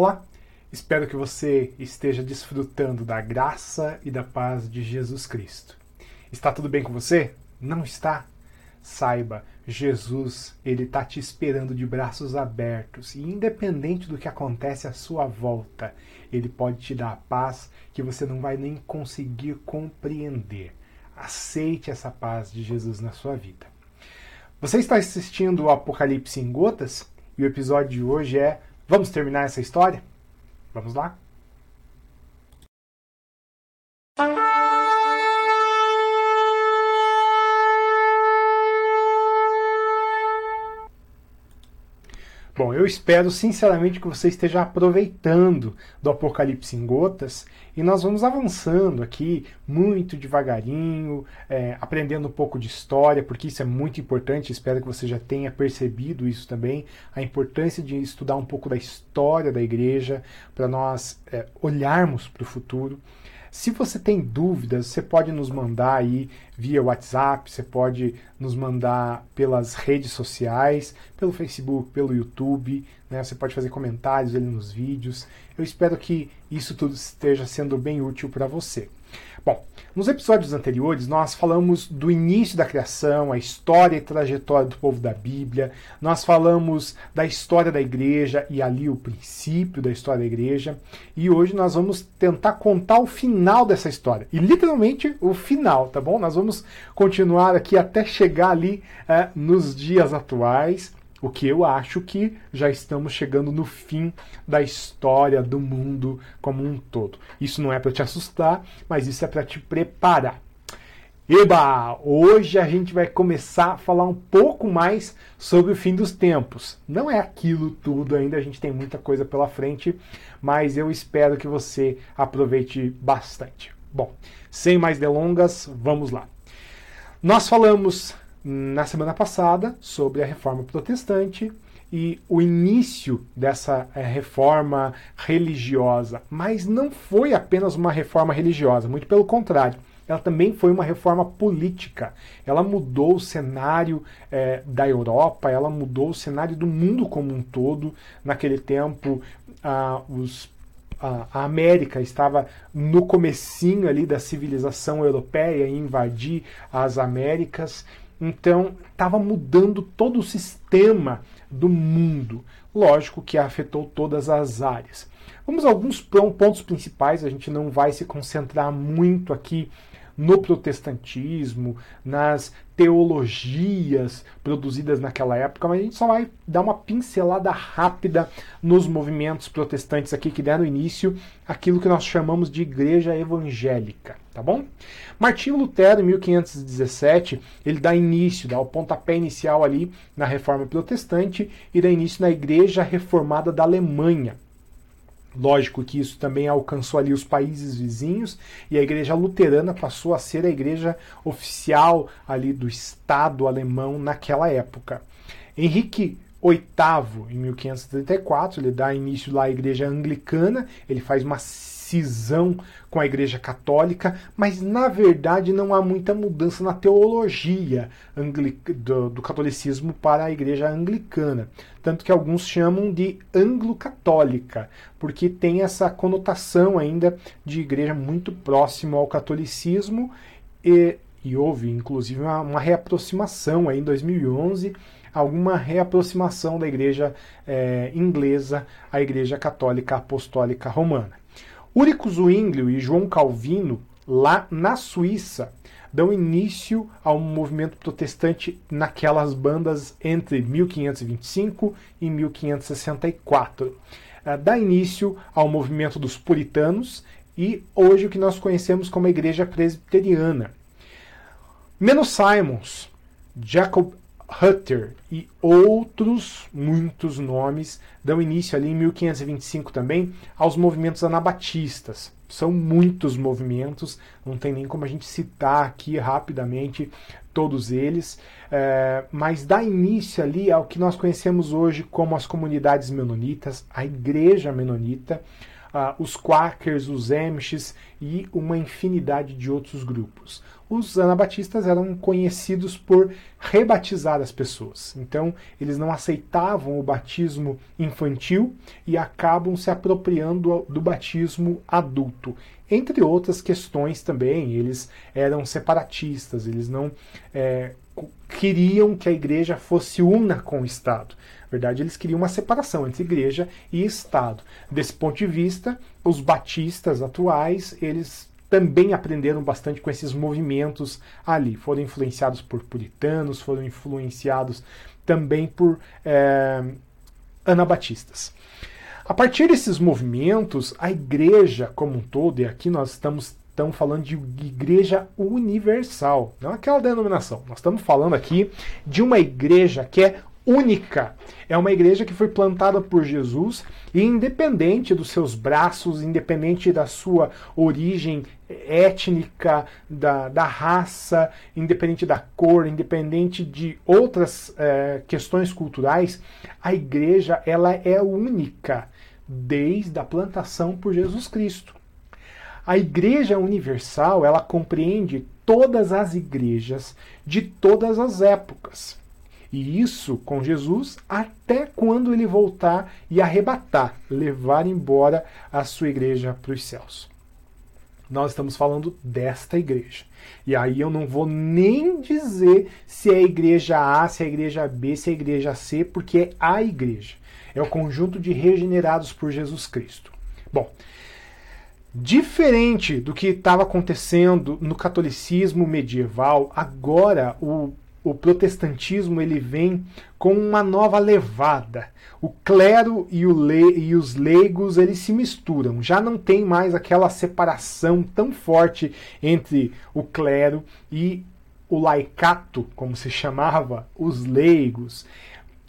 Olá, espero que você esteja desfrutando da graça e da paz de Jesus Cristo. Está tudo bem com você? Não está? Saiba, Jesus, ele está te esperando de braços abertos e independente do que acontece à sua volta, ele pode te dar a paz que você não vai nem conseguir compreender. Aceite essa paz de Jesus na sua vida. Você está assistindo o Apocalipse em Gotas e o episódio de hoje é Vamos terminar essa história? Vamos lá? Bom, eu espero sinceramente que você esteja aproveitando do Apocalipse em Gotas e nós vamos avançando aqui muito devagarinho, é, aprendendo um pouco de história, porque isso é muito importante. Espero que você já tenha percebido isso também, a importância de estudar um pouco da história da igreja para nós é, olharmos para o futuro. Se você tem dúvidas, você pode nos mandar aí via WhatsApp, você pode nos mandar pelas redes sociais, pelo Facebook, pelo YouTube, né? Você pode fazer comentários ali nos vídeos. Eu espero que isso tudo esteja sendo bem útil para você. Bom, nos episódios anteriores nós falamos do início da criação, a história e trajetória do povo da Bíblia, nós falamos da história da igreja e ali o princípio da história da igreja, e hoje nós vamos tentar contar o final dessa história, e literalmente o final, tá bom? Nós vamos continuar aqui até chegar ali é, nos dias atuais. O que eu acho que já estamos chegando no fim da história do mundo como um todo. Isso não é para te assustar, mas isso é para te preparar. Eba! Hoje a gente vai começar a falar um pouco mais sobre o fim dos tempos. Não é aquilo tudo ainda, a gente tem muita coisa pela frente, mas eu espero que você aproveite bastante. Bom, sem mais delongas, vamos lá. Nós falamos na semana passada sobre a reforma protestante e o início dessa é, reforma religiosa. Mas não foi apenas uma reforma religiosa, muito pelo contrário. Ela também foi uma reforma política. Ela mudou o cenário é, da Europa, ela mudou o cenário do mundo como um todo. Naquele tempo, os a, América estava no comecinho ali da civilização europeia e invadir as Américas então, estava mudando todo o sistema do mundo. Lógico que afetou todas as áreas. Vamos a alguns pontos principais, a gente não vai se concentrar muito aqui no protestantismo, nas teologias produzidas naquela época, mas a gente só vai dar uma pincelada rápida nos movimentos protestantes aqui que deram início àquilo que nós chamamos de igreja evangélica, tá bom? Martinho Lutero, em 1517, ele dá início, dá o pontapé inicial ali na reforma protestante e dá início na igreja reformada da Alemanha. Lógico que isso também alcançou ali os países vizinhos e a igreja luterana passou a ser a igreja oficial ali do Estado alemão naquela época. Henrique VIII, em 1534, ele dá início lá à igreja anglicana, ele faz uma cisão com a Igreja Católica, mas na verdade não há muita mudança na teologia do, catolicismo para a Igreja Anglicana. Tanto que alguns chamam de anglo-católica, porque tem essa conotação ainda de igreja muito próximo ao catolicismo e, e houve inclusive uma, uma reaproximação aí em 2011 alguma reaproximação da igreja é, inglesa à igreja católica apostólica romana. Úrico Zwinglio e João Calvino, lá na Suíça, dão início ao movimento protestante naquelas bandas entre 1525 e 1564. Eh, dá início ao movimento dos puritanos e hoje o que nós conhecemos como a Igreja Presbiteriana. Menos Simons, Jacob Hutter e outros muitos nomes dão início ali em 1525 também aos movimentos anabatistas. São muitos movimentos, não tem nem como a gente citar aqui rapidamente todos eles, é, mas dá início ali ao que nós conhecemos hoje como as comunidades menonitas, a igreja menonita, uh, os Quakers, os Amish e uma infinidade de outros grupos. Os anabatistas eram conhecidos por rebatizar as pessoas. Então, eles não aceitavam o batismo infantil e acabam se apropriando do batismo adulto. Entre outras questões também, eles eram separatistas, eles não é, queriam que a igreja fosse una com o Estado. Na verdade, eles queriam uma separação entre igreja e Estado. Desse ponto de vista, os batistas atuais, eles também aprenderam bastante com esses movimentos ali. Foram influenciados por puritanos, foram influenciados também por é, anabatistas. A partir desses movimentos, a igreja como um todo, e aqui nós estamos estamos falando de igreja universal, não aquela denominação. Nós estamos falando aqui de uma igreja que é única. É uma igreja que foi plantada por Jesus e independente dos seus braços, independente da sua origem étnica, da, da raça, independente da cor, independente de outras é, questões culturais, a igreja ela é única desde a plantação por Jesus Cristo. A Igreja Universal, ela compreende todas as igrejas de todas as épocas. E isso com Jesus até quando ele voltar e arrebatar, levar embora a sua igreja para os céus. Nós estamos falando desta igreja. E aí eu não vou nem dizer se é a igreja A, se é a igreja B, se é a igreja C, porque é a igreja. É o conjunto de regenerados por Jesus Cristo. Bom, Diferente do que estava acontecendo no catolicismo medieval, agora o, o protestantismo ele vem com uma nova levada. O clero e, o le, e os leigos eles se misturam. Já não tem mais aquela separação tão forte entre o clero e o laicato, como se chamava, os leigos.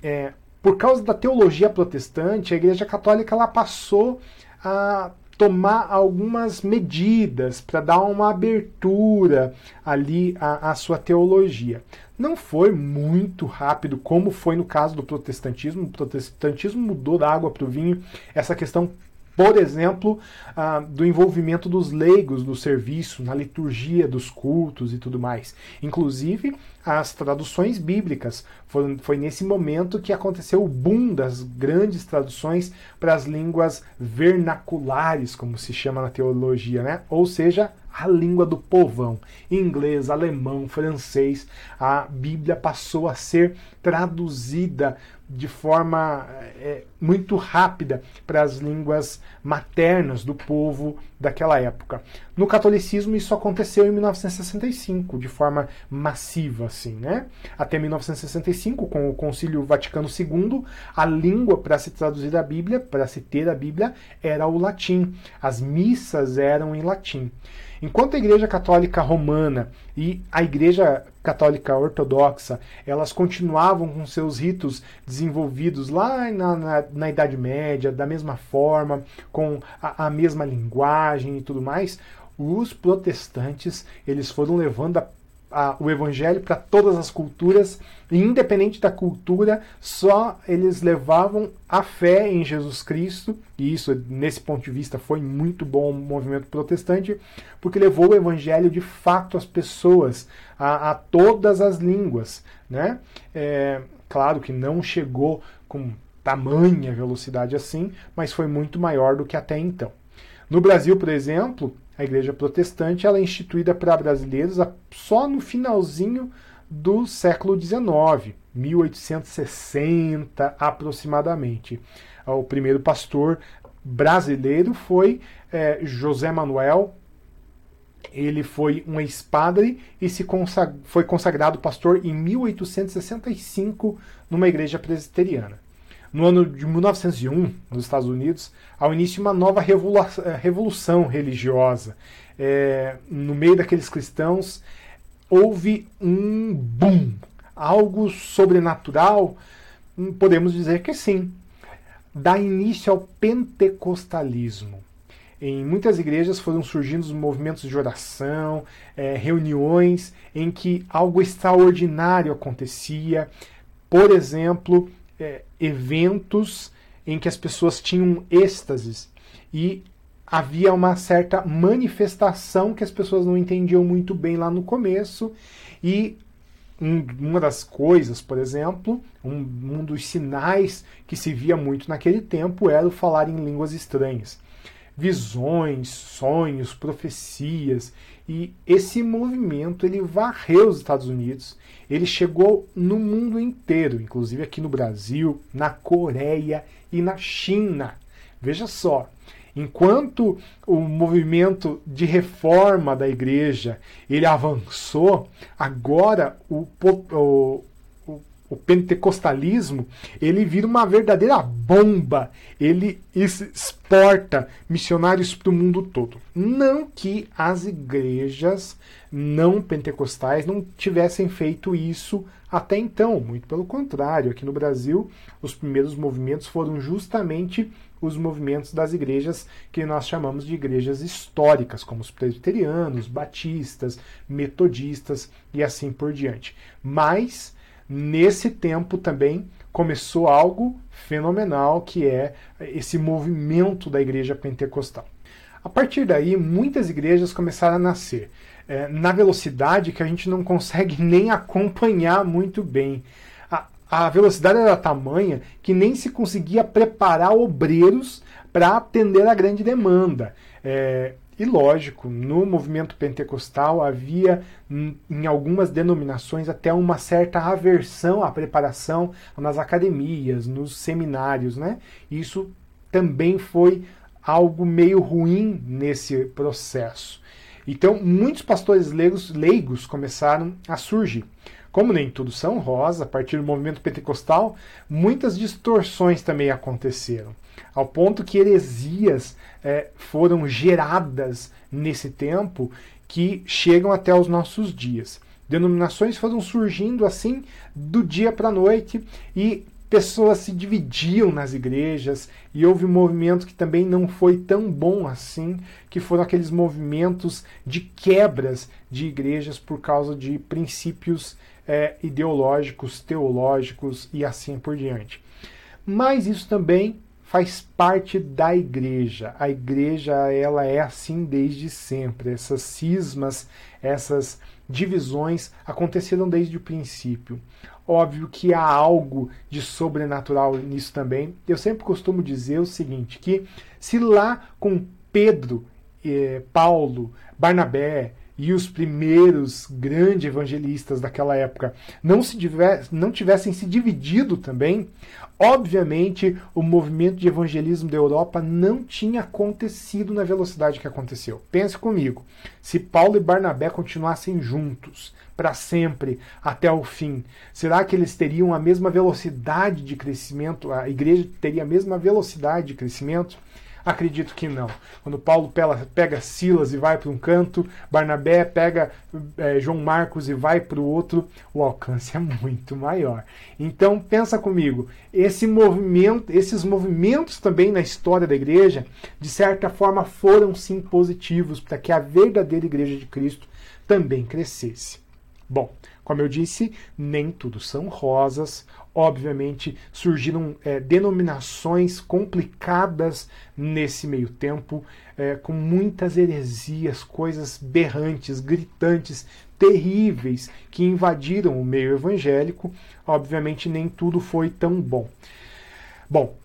É, por causa da teologia protestante, a Igreja Católica ela passou a tomar algumas medidas para dar uma abertura ali à, à, sua teologia. Não foi muito rápido, como foi no caso do protestantismo. O protestantismo mudou da água para o vinho. Essa questão por exemplo, ah, do envolvimento dos leigos no serviço, na liturgia dos cultos e tudo mais. Inclusive, as traduções bíblicas. Foi, foi nesse momento que aconteceu o boom das grandes traduções para as línguas vernaculares, como se chama na teologia, né? ou seja, a língua do povão. Inglês, alemão, francês. A Bíblia passou a ser traduzida de forma é, muito rápida para as línguas maternas do povo daquela época. No catolicismo isso aconteceu em 1965, de forma massiva assim, né? Até 1965, com o Concílio Vaticano II, a língua para se traduzir a Bíblia, para se ter a Bíblia, era o latim. As missas eram em latim. Enquanto a Igreja Católica Romana e a Igreja Católica Ortodoxa elas continuavam com seus ritos desenvolvidos lá na, na, na Idade Média, da mesma forma, com a, a mesma linguagem e tudo mais, os protestantes eles foram levando a a, o evangelho para todas as culturas, e independente da cultura, só eles levavam a fé em Jesus Cristo, e isso, nesse ponto de vista, foi muito bom o movimento protestante, porque levou o evangelho de fato às pessoas, a, a todas as línguas. Né? É, claro que não chegou com tamanha velocidade assim, mas foi muito maior do que até então. No Brasil, por exemplo, a igreja protestante ela é instituída para brasileiros só no finalzinho do século XIX, 1860 aproximadamente. O primeiro pastor brasileiro foi é, José Manuel. Ele foi um ex-padre e se consag foi consagrado pastor em 1865 numa igreja presbiteriana. No ano de 1901, nos Estados Unidos, ao início uma nova eh, revolução religiosa. É, no meio daqueles cristãos, houve um boom, algo sobrenatural. Hum, podemos dizer que sim. Dá início ao pentecostalismo. Em muitas igrejas foram surgindo os movimentos de oração, é, reuniões em que algo extraordinário acontecia. Por exemplo, é, eventos em que as pessoas tinham êxtases. e havia uma certa manifestação que as pessoas não entendiam muito bem lá no começo e uma das coisas, por exemplo, um, um, dos sinais que se via muito naquele tempo era o falar em línguas estranhas. Visões, sonhos, profecias. E esse movimento ele varreu os Estados Unidos, ele chegou no mundo inteiro, inclusive aqui no Brasil, na Coreia e na China. Veja só, enquanto o movimento de reforma da igreja ele avançou, agora o, o, o pentecostalismo ele vira uma verdadeira bomba. Ele exporta missionários para o mundo todo. Não que as igrejas não pentecostais não tivessem feito isso até então, muito pelo contrário. Aqui no Brasil, os primeiros movimentos foram justamente os movimentos das igrejas que nós chamamos de igrejas históricas, como os presbiterianos, batistas, metodistas e assim por diante. Mas nesse tempo também começou algo fenomenal que é esse movimento da igreja pentecostal. A partir daí, muitas igrejas começaram a nascer é, na velocidade que a gente não consegue nem acompanhar muito bem. A, velocidade era tamanha que nem se conseguia preparar obreiros para atender a grande demanda. É, e lógico, no movimento pentecostal havia em algumas denominações até uma certa aversão à preparação nas academias, nos seminários, né? Isso também foi algo meio ruim nesse processo. Então, muitos pastores leigos, leigos começaram a surgir. Como nem tudo são rosa, a partir do movimento pentecostal, muitas distorções também aconteceram, ao ponto que heresias é, foram geradas nesse tempo que chegam até os nossos dias. Denominações foram surgindo assim do dia para a noite e pessoas se dividiam nas igrejas e houve um movimento que também não foi tão bom assim, que foram aqueles movimentos de quebras de igrejas por causa de princípios é, ideológicos, teológicos e assim por diante. Mas isso também faz parte da igreja. A igreja ela é assim desde sempre. Essas cismas, essas divisões aconteceram desde o princípio. Óbvio que há algo de sobrenatural nisso também. Eu sempre costumo dizer o seguinte: que se lá com Pedro, eh, Paulo, Barnabé, e os primeiros grandes evangelistas daquela época não, se não tivessem se dividido também, obviamente o movimento de evangelismo da Europa não tinha acontecido na velocidade que aconteceu. Pense comigo, se Paulo e Barnabé continuassem juntos para sempre até o fim, será que eles teriam a mesma velocidade de crescimento? A igreja teria a mesma velocidade de crescimento? Acredito que não. Quando Paulo pega Silas e vai para um canto, Barnabé pega é, João Marcos e vai para o outro, o alcance é muito maior. Então pensa comigo, esse movimento, esses movimentos também na história da igreja, de certa forma foram sim positivos para que a verdadeira igreja de Cristo também crescesse. Bom, como eu disse, nem tudo são rosas. Obviamente, surgiram é, denominações complicadas nesse meio tempo, é, com muitas heresias, coisas berrantes, gritantes, terríveis que invadiram o meio evangélico. Obviamente, nem tudo foi tão bom. Bom,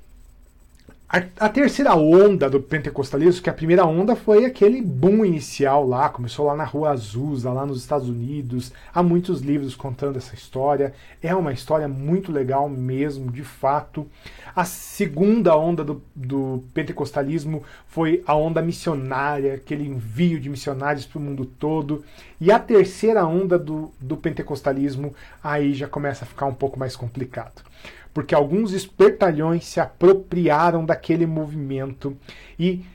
a, a, terceira onda do pentecostalismo, que a primeira onda foi aquele boom inicial lá, começou lá na Rua Azusa, lá nos Estados Unidos. Há muitos livros contando essa história. É uma história muito legal mesmo, de fato. A segunda onda do, do pentecostalismo foi a onda missionária, aquele envio de missionários para o mundo todo. E a terceira onda do, do pentecostalismo, aí já começa a ficar um pouco mais complicado porque alguns espertalhões se apropriaram daquele movimento e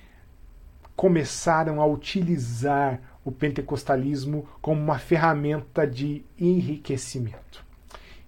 começaram a utilizar o pentecostalismo como uma ferramenta de enriquecimento.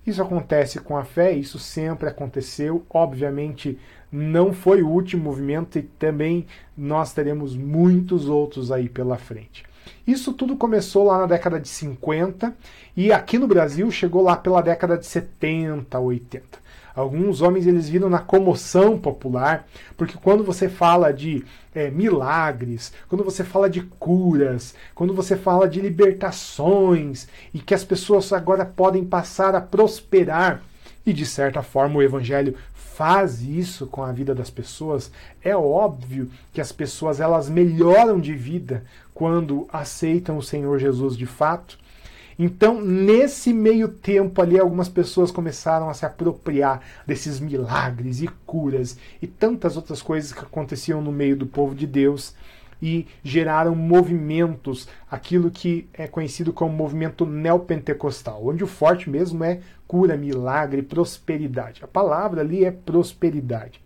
Isso acontece com a fé, isso sempre aconteceu. Obviamente, não foi o último movimento e também nós teremos muitos outros aí pela frente. Isso tudo começou lá na década de 50 e aqui no Brasil chegou lá pela década de 70, 80. Alguns homens eles viram na comoção popular, porque quando você fala de é, milagres, quando você fala de curas, quando você fala de libertações e que as pessoas agora podem passar a prosperar, e de certa forma o evangelho faz isso com a vida das pessoas, é óbvio que as pessoas elas melhoram de vida quando aceitam o Senhor Jesus de fato. Então, nesse meio tempo ali, algumas pessoas começaram a se apropriar desses milagres e curas e tantas outras coisas que aconteciam no meio do povo de Deus e geraram movimentos, aquilo que é conhecido como movimento neopentecostal, onde o forte mesmo é cura, milagre, prosperidade. A palavra ali é prosperidade.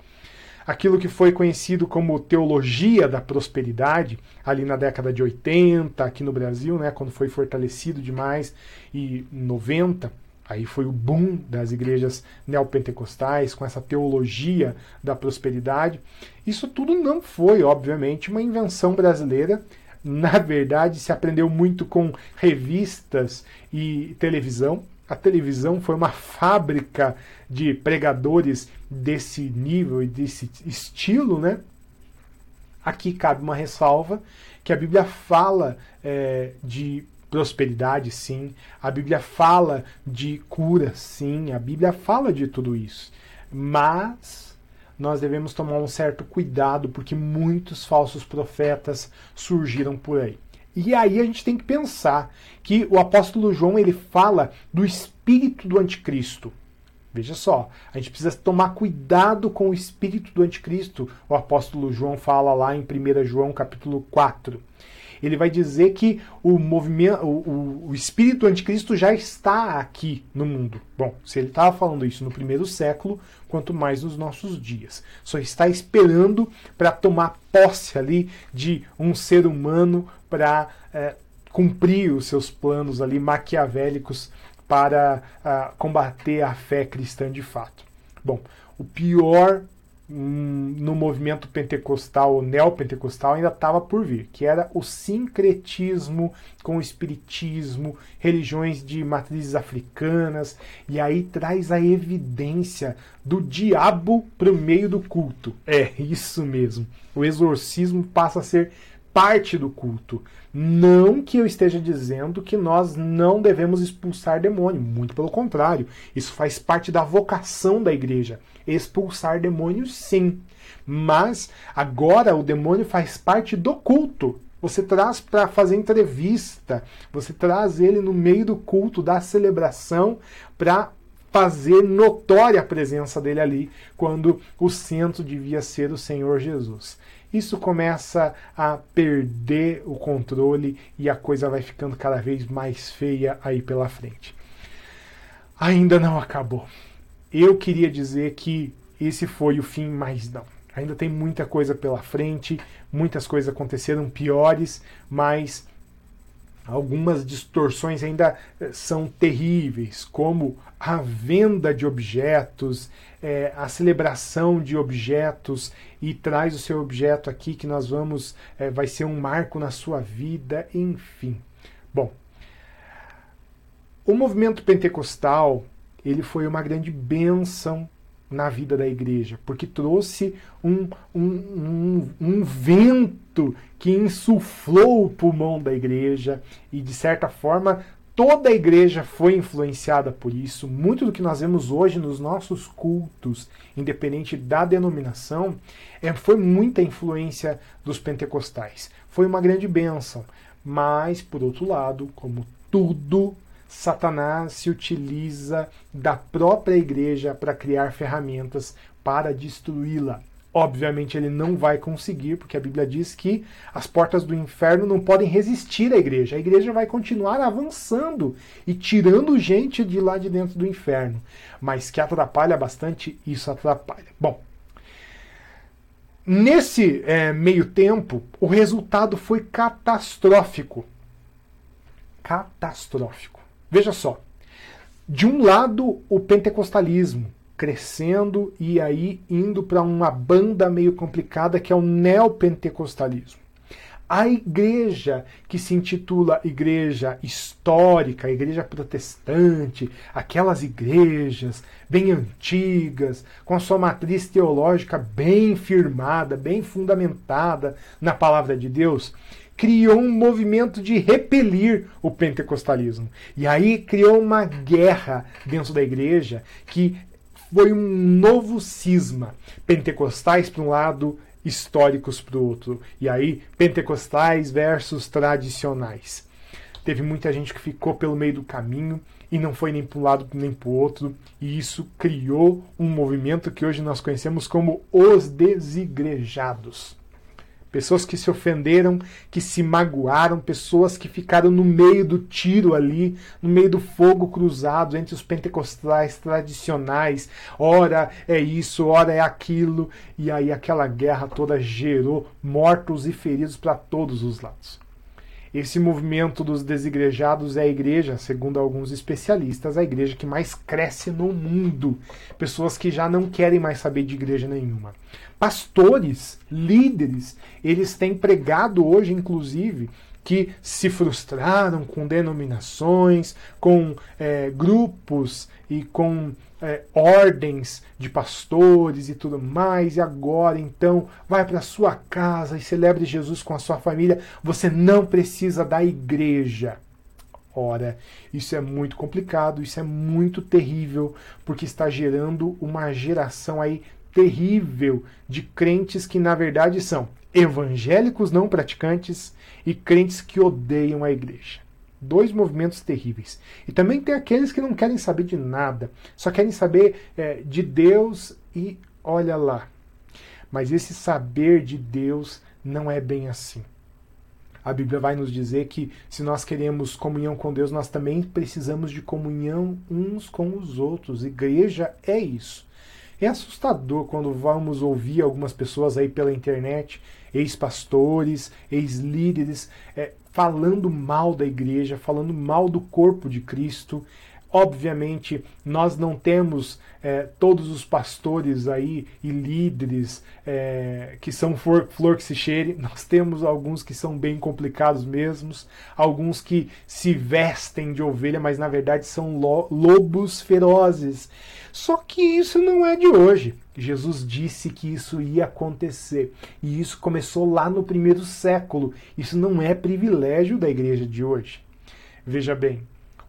Aquilo que foi conhecido como teologia da prosperidade, ali na década de 80, aqui no Brasil, né, quando foi fortalecido demais, e 90, Aí foi o boom das igrejas neopentecostais com essa teologia da prosperidade. Isso tudo não foi, obviamente, uma invenção brasileira. Na verdade, se aprendeu muito com revistas e televisão. A televisão foi uma fábrica de pregadores desse nível e desse estilo, né? Aqui cabe uma ressalva que a Bíblia fala é, de prosperidade, sim. A Bíblia fala de cura, sim. A Bíblia fala de tudo isso. Mas nós devemos tomar um certo cuidado porque muitos falsos profetas surgiram por aí. E aí a gente tem que pensar que o apóstolo João ele fala do espírito do anticristo. Veja só, a gente precisa tomar cuidado com o espírito do anticristo. O apóstolo João fala lá em 1 João capítulo 4 ele vai dizer que o movimento, o, o espírito do anticristo já está aqui no mundo. Bom, se ele estava falando isso no primeiro século, quanto mais nos nossos dias. Só está esperando para tomar posse ali de um ser humano para é, cumprir os seus planos ali maquiavélicos para uh, combater a fé cristã de fato. Bom, o pior no movimento pentecostal ou neopentecostal ainda estava por vir, que era o sincretismo com o espiritismo, religiões de matrizes africanas, e aí traz a evidência do diabo para o meio do culto. É isso mesmo. O exorcismo passa a ser parte do culto. Não que eu esteja dizendo que nós não devemos expulsar demônio, muito pelo contrário. Isso faz parte da vocação da igreja. Expulsar demônios, sim. Mas agora o demônio faz parte do culto. Você traz para fazer entrevista, você traz ele no meio do culto, da celebração, para fazer notória a presença dele ali, quando o centro devia ser o Senhor Jesus isso começa a perder o controle e a coisa vai ficando cada vez mais feia aí pela frente. Ainda não acabou. Eu queria dizer que esse foi o fim, mas não. Ainda tem muita coisa pela frente, muitas coisas aconteceram piores, mas algumas distorções ainda eh, são terríveis, como a venda de objetos, é, a celebração de objetos e traz o seu objeto aqui que nós vamos, é, vai ser um marco na sua vida, enfim. Bom, o movimento pentecostal ele foi uma grande bênção na vida da igreja, porque trouxe um, um, um, um, vento que insuflou o pulmão da igreja e, de certa forma, toda a igreja foi influenciada por isso. Muito do que nós vemos hoje nos nossos cultos, independente da denominação, é, foi muita influência dos pentecostais. Foi uma grande bênção. Mas, por outro lado, como tudo, Satanás se utiliza da própria igreja para criar ferramentas para destruí-la. Obviamente ele não vai conseguir, porque a Bíblia diz que as portas do inferno não podem resistir à igreja. A igreja vai continuar avançando e tirando gente de lá de dentro do inferno. Mas que atrapalha bastante, isso atrapalha. Bom, nesse é, meio tempo, o resultado foi catastrófico. Catastrófico. Veja só. De um lado, o pentecostalismo, crescendo e aí indo para uma banda meio complicada que é o neopentecostalismo. A igreja que se intitula Igreja Histórica, Igreja Protestante, aquelas igrejas bem antigas, com a sua matriz teológica bem firmada, bem fundamentada na palavra de Deus, criou um movimento de repelir o pentecostalismo. E aí criou uma guerra dentro da igreja que foi um novo cisma. Pentecostais para um lado, históricos para o outro. E aí, pentecostais versus tradicionais. Teve muita gente que ficou pelo meio do caminho e não foi nem para um lado nem para o outro, e isso criou um movimento que hoje nós conhecemos como os desigrejados pessoas que se ofenderam, que se magoaram, pessoas que ficaram no meio do tiro ali, no meio do fogo cruzado entre os pentecostais tradicionais. Ora é isso, ora é aquilo, e aí aquela guerra toda gerou mortos e feridos para todos os lados. Esse movimento dos desigrejados é a igreja, segundo alguns especialistas, a igreja que mais cresce no mundo. Pessoas que já não querem mais saber de igreja nenhuma. Pastores, líderes, eles têm pregado hoje, inclusive, que se frustraram com denominações, com é, grupos e com é, ordens de pastores e tudo mais, e agora então vai para sua casa e celebre Jesus com a sua família. Você não precisa da igreja. Ora, isso é muito complicado, isso é muito terrível, porque está gerando uma geração aí terrível de crentes que na verdade são evangélicos não praticantes e crentes que odeiam a igreja. Dois movimentos terríveis. E também tem aqueles que não querem saber de nada, só querem saber é, de Deus e olha lá. Mas esse saber de Deus não é bem assim. A Bíblia vai nos dizer que se nós queremos comunhão com Deus, nós também precisamos de comunhão uns com os outros. Igreja é isso. É assustador quando vamos ouvir algumas pessoas aí pela internet, ex-pastores, ex-líderes, é, falando mal da igreja, falando mal do corpo de Cristo. Obviamente, nós não temos é, todos os pastores aí e líderes é, que são flor, flor que se cheire. Nós temos alguns que são bem complicados mesmos, alguns que se vestem de ovelha, mas na verdade são lo, lobos ferozes. Só que isso não é de hoje. Jesus disse que isso ia acontecer. E isso começou lá no primeiro século. Isso não é privilégio da igreja de hoje. Veja bem,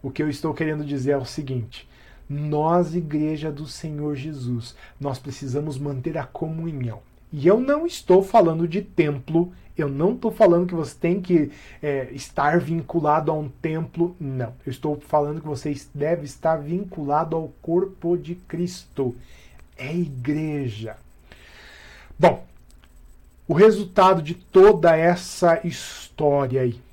o que eu estou querendo dizer é o seguinte: nós, igreja do Senhor Jesus, nós precisamos manter a comunhão. E eu não estou falando de templo, eu não estou falando que você tem que é, estar vinculado a um templo, não. Eu estou falando que você deve estar vinculado ao corpo de Cristo é igreja. Bom, o resultado de toda essa história aí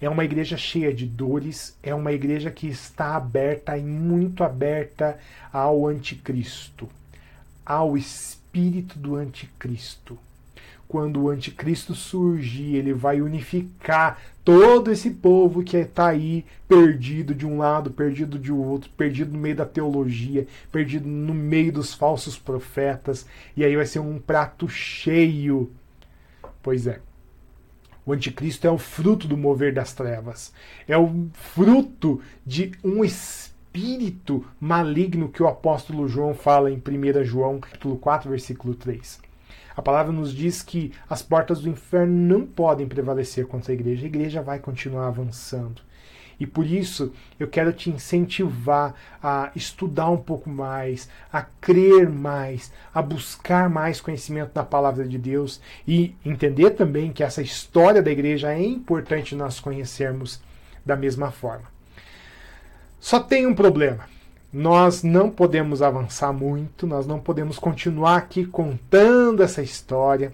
é uma igreja cheia de dores, é uma igreja que está aberta e muito aberta ao anticristo, ao espírito do anticristo quando o anticristo surgir, ele vai unificar todo esse povo que está aí perdido de um lado, perdido de outro, perdido no meio da teologia, perdido no meio dos falsos profetas, e aí vai ser um prato cheio. Pois é. O anticristo é o fruto do mover das trevas. É o fruto de um espírito maligno que o apóstolo João fala em 1 João, capítulo 4, versículo 3. A palavra nos diz que as portas do inferno não podem prevalecer contra a igreja. A igreja vai continuar avançando. E por isso eu quero te incentivar a estudar um pouco mais, a crer mais, a buscar mais conhecimento da palavra de Deus e entender também que essa história da igreja é importante nós conhecermos da mesma forma. Só tem um problema nós não podemos avançar muito, nós não podemos continuar aqui contando essa história,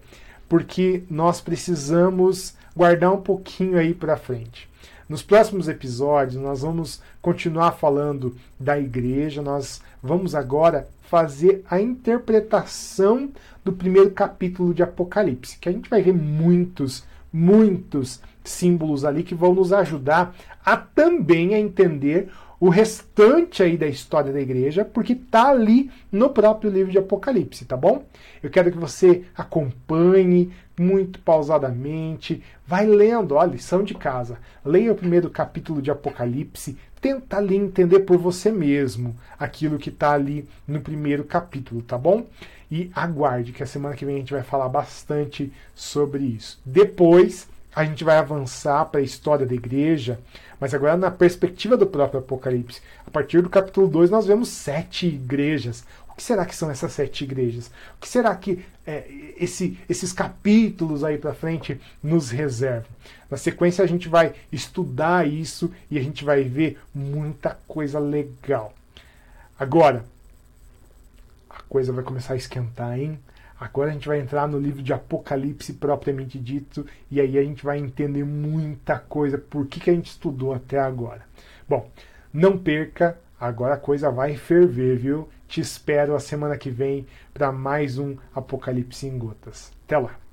porque nós precisamos guardar um pouquinho aí para frente. Nos próximos episódios, nós vamos continuar falando da igreja, nós vamos agora fazer a interpretação do primeiro capítulo de Apocalipse, que a gente vai ver muitos, muitos símbolos ali que vão nos ajudar a também a entender o restante aí da história da igreja, porque tá ali no próprio livro de Apocalipse, tá bom? Eu quero que você acompanhe muito pausadamente, vai lendo, ó, lição de casa. Leia o primeiro capítulo de Apocalipse, tenta ali entender por você mesmo aquilo que está ali no primeiro capítulo, tá bom? E aguarde que a semana que vem a gente vai falar bastante sobre isso. Depois a gente vai avançar para a história da igreja, mas agora na perspectiva do próprio Apocalipse. A partir do capítulo 2 nós vemos sete igrejas. O que será que são essas sete igrejas? O que será que é, esse, esses capítulos aí para frente nos reservam? Na sequência a gente vai estudar isso e a gente vai ver muita coisa legal. Agora, a coisa vai começar a esquentar, hein? Agora a gente vai entrar no livro de Apocalipse propriamente dito e aí a gente vai entender muita coisa, por que, que a gente estudou até agora. Bom, não perca, agora a coisa vai ferver, viu? Te espero a semana que vem para mais um Apocalipse em Gotas. Até lá!